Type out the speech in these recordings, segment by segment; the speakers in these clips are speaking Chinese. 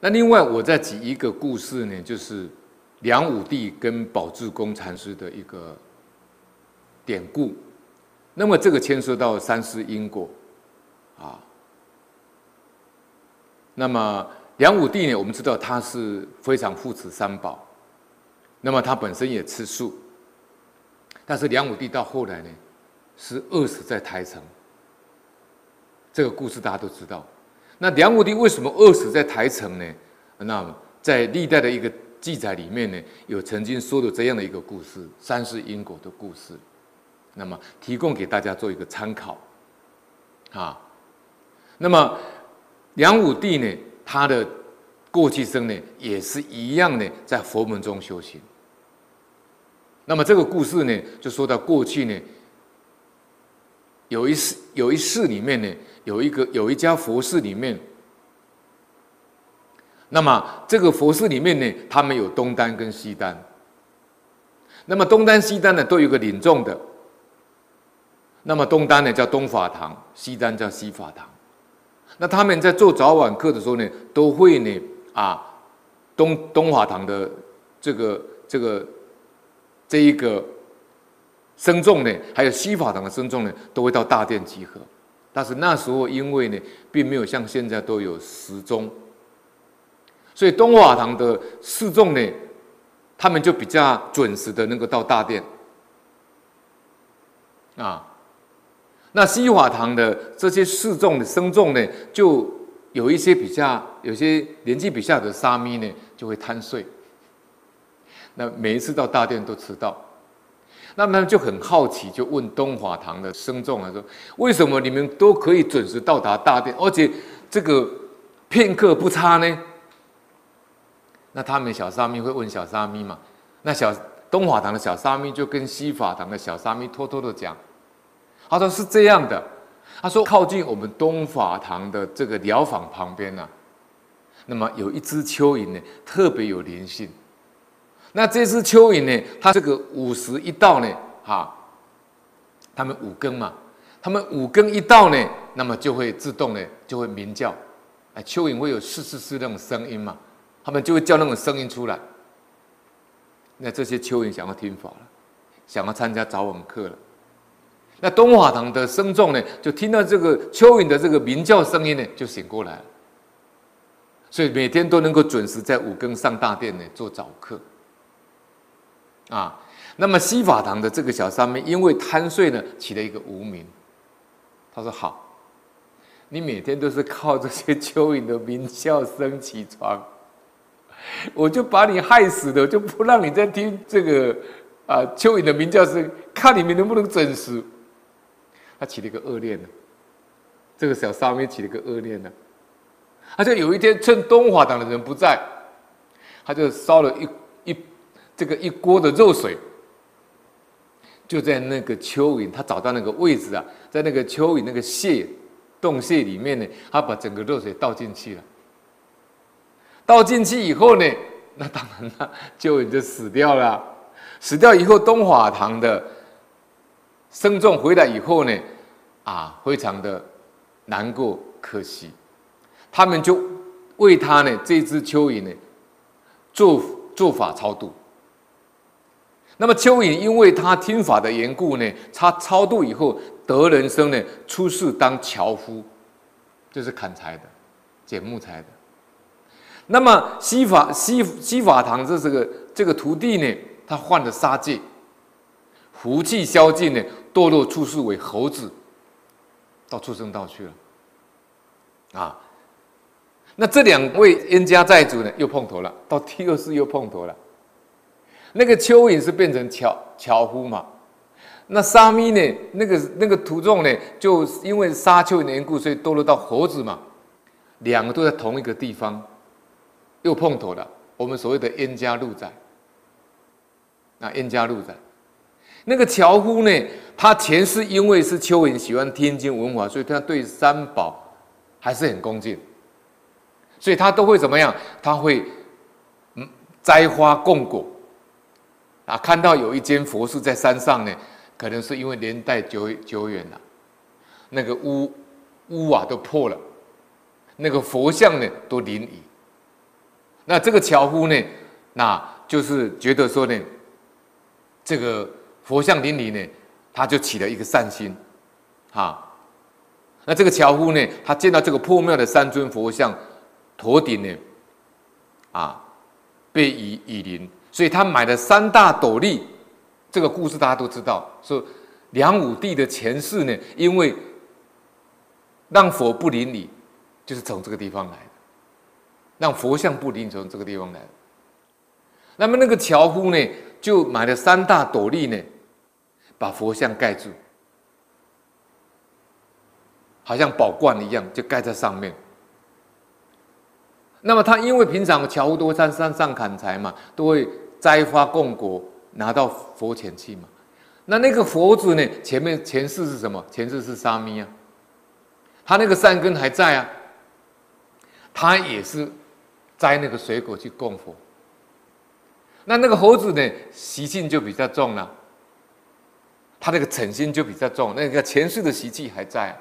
那另外，我再举一个故事呢，就是梁武帝跟宝志公禅师的一个典故。那么这个牵涉到三世因果啊。那么梁武帝呢，我们知道他是非常护持三宝，那么他本身也吃素，但是梁武帝到后来呢，是饿死在台城。这个故事大家都知道。那梁武帝为什么饿死在台城呢？那么在历代的一个记载里面呢，有曾经说的这样的一个故事，三世因果的故事。那么提供给大家做一个参考，啊。那么梁武帝呢，他的过去生呢，也是一样呢在佛门中修行。那么这个故事呢，就说到过去呢，有一寺有一寺里面呢。有一个有一家佛寺里面，那么这个佛寺里面呢，他们有东单跟西单。那么东单西单呢，都有个领众的。那么东单呢叫东法堂，西单叫西法堂。那他们在做早晚课的时候呢，都会呢啊东东法堂的这个这个这一个僧众呢，还有西法堂的僧众呢，都会到大殿集合。但是那时候，因为呢，并没有像现在都有时钟，所以东华堂的示众呢，他们就比较准时的能够到大殿啊。那西华堂的这些示众的僧众呢，就有一些比较有些年纪比较的沙弥呢，就会贪睡。那每一次到大殿都迟到。那么就很好奇，就问东华堂的僧众啊，说：“为什么你们都可以准时到达大殿，而且这个片刻不差呢？”那他们小沙弥会问小沙弥嘛？那小东华堂的小沙弥就跟西法堂的小沙弥偷偷的讲，他说：“是这样的，他说靠近我们东法堂的这个寮房旁边呢、啊，那么有一只蚯蚓呢，特别有灵性。”那这只蚯蚓呢？它这个午时一到呢，哈，他们五更嘛，他们五更一到呢，那么就会自动呢，就会鸣叫，哎，蚯蚓会有嘶嘶嘶那种声音嘛，他们就会叫那种声音出来。那这些蚯蚓想要听法了，想要参加早晚课了。那东华堂的僧众呢，就听到这个蚯蚓的这个鸣叫声音呢，就醒过来了。所以每天都能够准时在五更上大殿呢做早课。啊，那么西法堂的这个小沙弥因为贪睡呢，起了一个无名。他说：“好，你每天都是靠这些蚯蚓的鸣叫声起床，我就把你害死了，就不让你再听这个啊蚯蚓的鸣叫声，看你们能不能准时。”他起了一个恶念呢，这个小沙弥起了一个恶念呢，他就有一天趁东华堂的人不在，他就烧了一。这个一锅的肉水，就在那个蚯蚓，他找到那个位置啊，在那个蚯蚓那个穴洞穴里面呢，他把整个肉水倒进去了。倒进去以后呢，那当然了，蚯蚓就死掉了。死掉以后，东华堂的僧众回来以后呢，啊，非常的难过，可惜，他们就为他呢这只蚯蚓呢做做法超度。那么蚯蚓因为他听法的缘故呢，他超度以后得人生呢，出世当樵夫，就是砍柴的，捡木材的。那么西法西西法堂这这个这个徒弟呢，他犯了杀戒，福气消尽呢，堕落出世为猴子，到畜生道去了。啊，那这两位冤家债主呢，又碰头了，到第二世又碰头了。那个蚯蚓是变成樵樵夫嘛？那沙弥呢？那个那个徒众呢？就因为沙丘的缘故，所以堕落到猴子嘛。两个都在同一个地方，又碰头了。我们所谓的冤家路窄。那冤家路窄，那个樵夫呢？他前世因为是蚯蚓，喜欢天经闻法，所以他对三宝还是很恭敬。所以他都会怎么样？他会嗯摘花供果。啊，看到有一间佛寺在山上呢，可能是因为年代久久远了，那个屋屋瓦都破了，那个佛像呢都临沂，那这个樵夫呢，那就是觉得说呢，这个佛像林里呢，他就起了一个善心，哈。那这个樵夫呢，他见到这个破庙的三尊佛像，头顶呢，啊，被雨雨淋，所以他买了三大斗笠。这个故事大家都知道，说梁武帝的前世呢，因为让佛不淋雨，就是从这个地方来的，让佛像不淋，从这个地方来。那么那个樵夫呢，就买了三大斗笠呢，把佛像盖住，好像宝冠一样，就盖在上面。那么他因为平常樵夫都会在山上砍柴嘛，都会摘花供果。拿到佛前去嘛？那那个佛子呢？前面前世是什么？前世是沙弥啊，他那个善根还在啊。他也是摘那个水果去供佛。那那个猴子呢？习性就比较重了，他那个嗔心就比较重。那个前世的习气还在啊。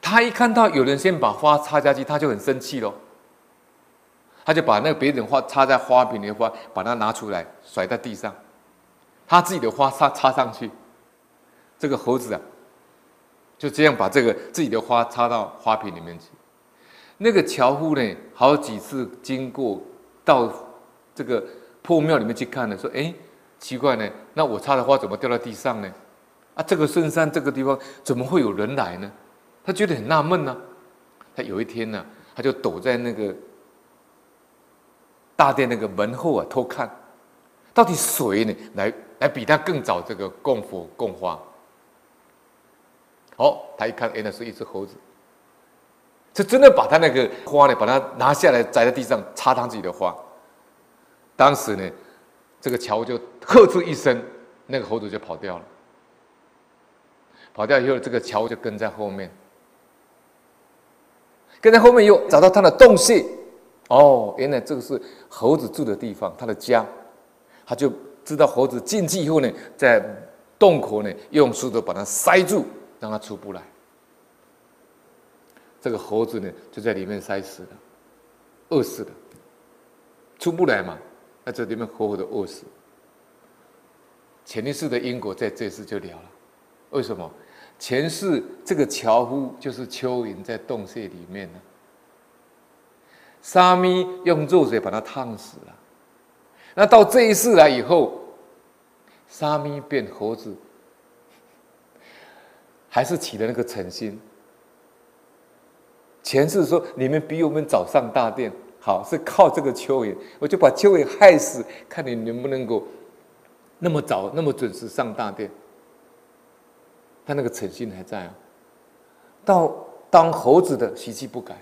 他一看到有人先把花插下去，他就很生气喽。他就把那个别人花插在花瓶里的花，把它拿出来甩在地上。他自己的花插插上去，这个猴子啊，就这样把这个自己的花插到花瓶里面去。那个樵夫呢，好几次经过到这个破庙里面去看呢，说：“哎，奇怪呢，那我插的花怎么掉到地上呢？啊，这个深山这个地方怎么会有人来呢？”他觉得很纳闷呢。他有一天呢，他就躲在那个大殿那个门后啊偷看，到底谁呢来？来比他更早这个供佛供花，哦，他一看，原来是一只猴子，就真的把他那个花呢，把它拿下来栽在地上，插上自己的花。当时呢，这个乔就喝出一声，那个猴子就跑掉了。跑掉以后，这个乔就跟在后面，跟在后面又找到他的洞穴。哦，原来这个是猴子住的地方，他的家，他就。知道猴子进去以后呢，在洞口呢，用石头把它塞住，让它出不来。这个猴子呢，就在里面塞死了，饿死了，出不来嘛，在这里面活活的饿死。前一世的因果在这世就了了，为什么？前世这个樵夫就是蚯蚓在洞穴里面呢，沙弥用热水把它烫死了。那到这一世来以后，沙弥变猴子，还是起了那个嗔心。前世说你们比我们早上大殿，好是靠这个蚯蚓，我就把蚯蚓害死，看你能不能够那么早那么准时上大殿。他那个嗔心还在啊。到当猴子的习气不改，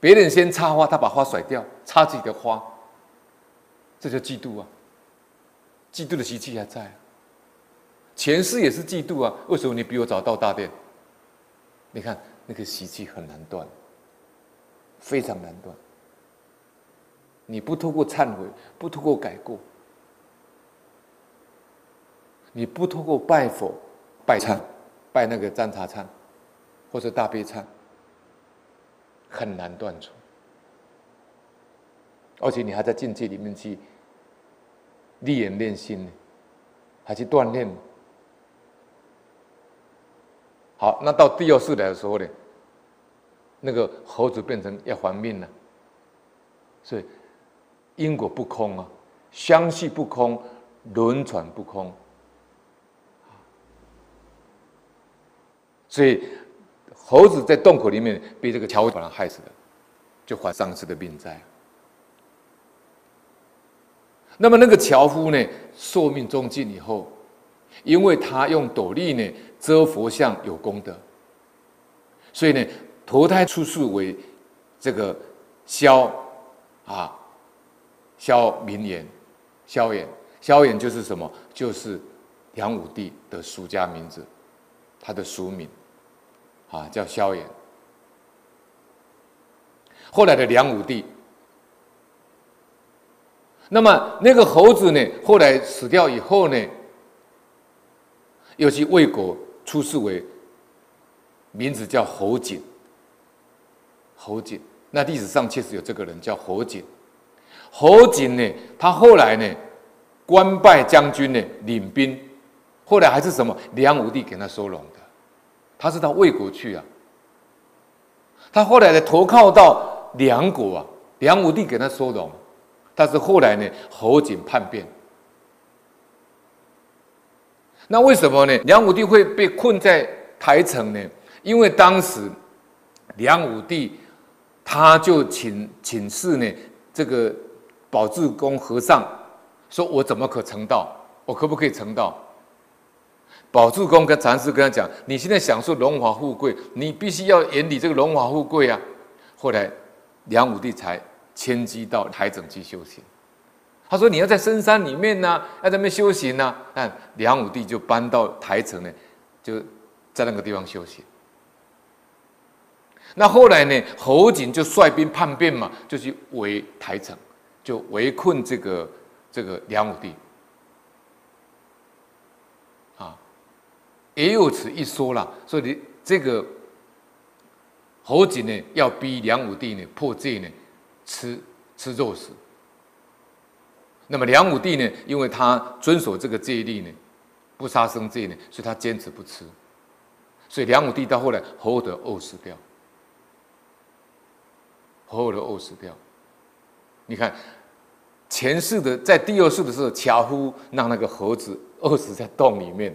别人先插花，他把花甩掉，插自己的花。这叫嫉妒啊！嫉妒的习气还在啊。前世也是嫉妒啊。为什么你比我早到大殿？你看那个习气很难断，非常难断。你不透过忏悔，不透过改过，你不透过拜佛、拜忏、拜那个占茶忏，或者大悲忏，很难断除。而且你还在境界里面去历演练心呢，还去锻炼。好，那到第二世来的时候呢，那个猴子变成要还命了，所以因果不空啊，相续不空，轮转不空，所以猴子在洞口里面被这个樵夫把他害死了，就还上次的命债。那么那个樵夫呢，寿命终尽以后，因为他用斗笠呢遮佛像有功德，所以呢投胎出世为这个萧啊萧明言，萧衍，萧衍就是什么？就是梁武帝的俗家名字，他的俗名啊叫萧衍。后来的梁武帝。那么那个猴子呢？后来死掉以后呢，又去魏国出世为名字叫侯景。侯景，那历史上确实有这个人叫侯景。侯景呢，他后来呢，官拜将军呢，领兵，后来还是什么梁武帝给他收拢的，他是到魏国去啊，他后来呢投靠到梁国啊，梁武帝给他收拢，但是后来呢，侯景叛变，那为什么呢？梁武帝会被困在台城呢？因为当时梁武帝他就请请示呢，这个宝志公和尚说：“我怎么可成道？我可不可以成道？”宝柱公跟禅师跟他讲：“你现在享受荣华富贵，你必须要远离这个荣华富贵啊。”后来梁武帝才迁居到台整去修行。他说：“你要在深山里面呢、啊，要在那边修行呢、啊。”但梁武帝就搬到台城呢，就在那个地方修行。那后来呢？侯景就率兵叛变嘛，就去围台城，就围困这个这个梁武帝。也有此一说啦。所以你这个侯景呢，要逼梁武帝呢破戒呢，吃吃肉食。那么梁武帝呢，因为他遵守这个戒律呢，不杀生戒呢，所以他坚持不吃。所以梁武帝到后来活得饿死掉。活活的饿死掉。你看，前世的在第二世的时候，樵夫让那个猴子饿死在洞里面。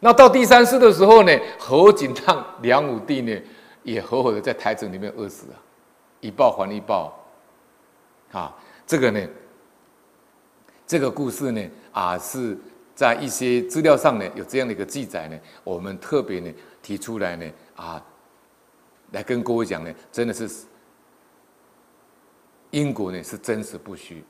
那到第三世的时候呢，侯景让梁武帝呢也活活的在台城里面饿死了，一报还一报。啊，这个呢，这个故事呢啊是在一些资料上呢有这样的一个记载呢，我们特别呢提出来呢啊。来跟各位讲呢，真的是因果呢是真实不虚。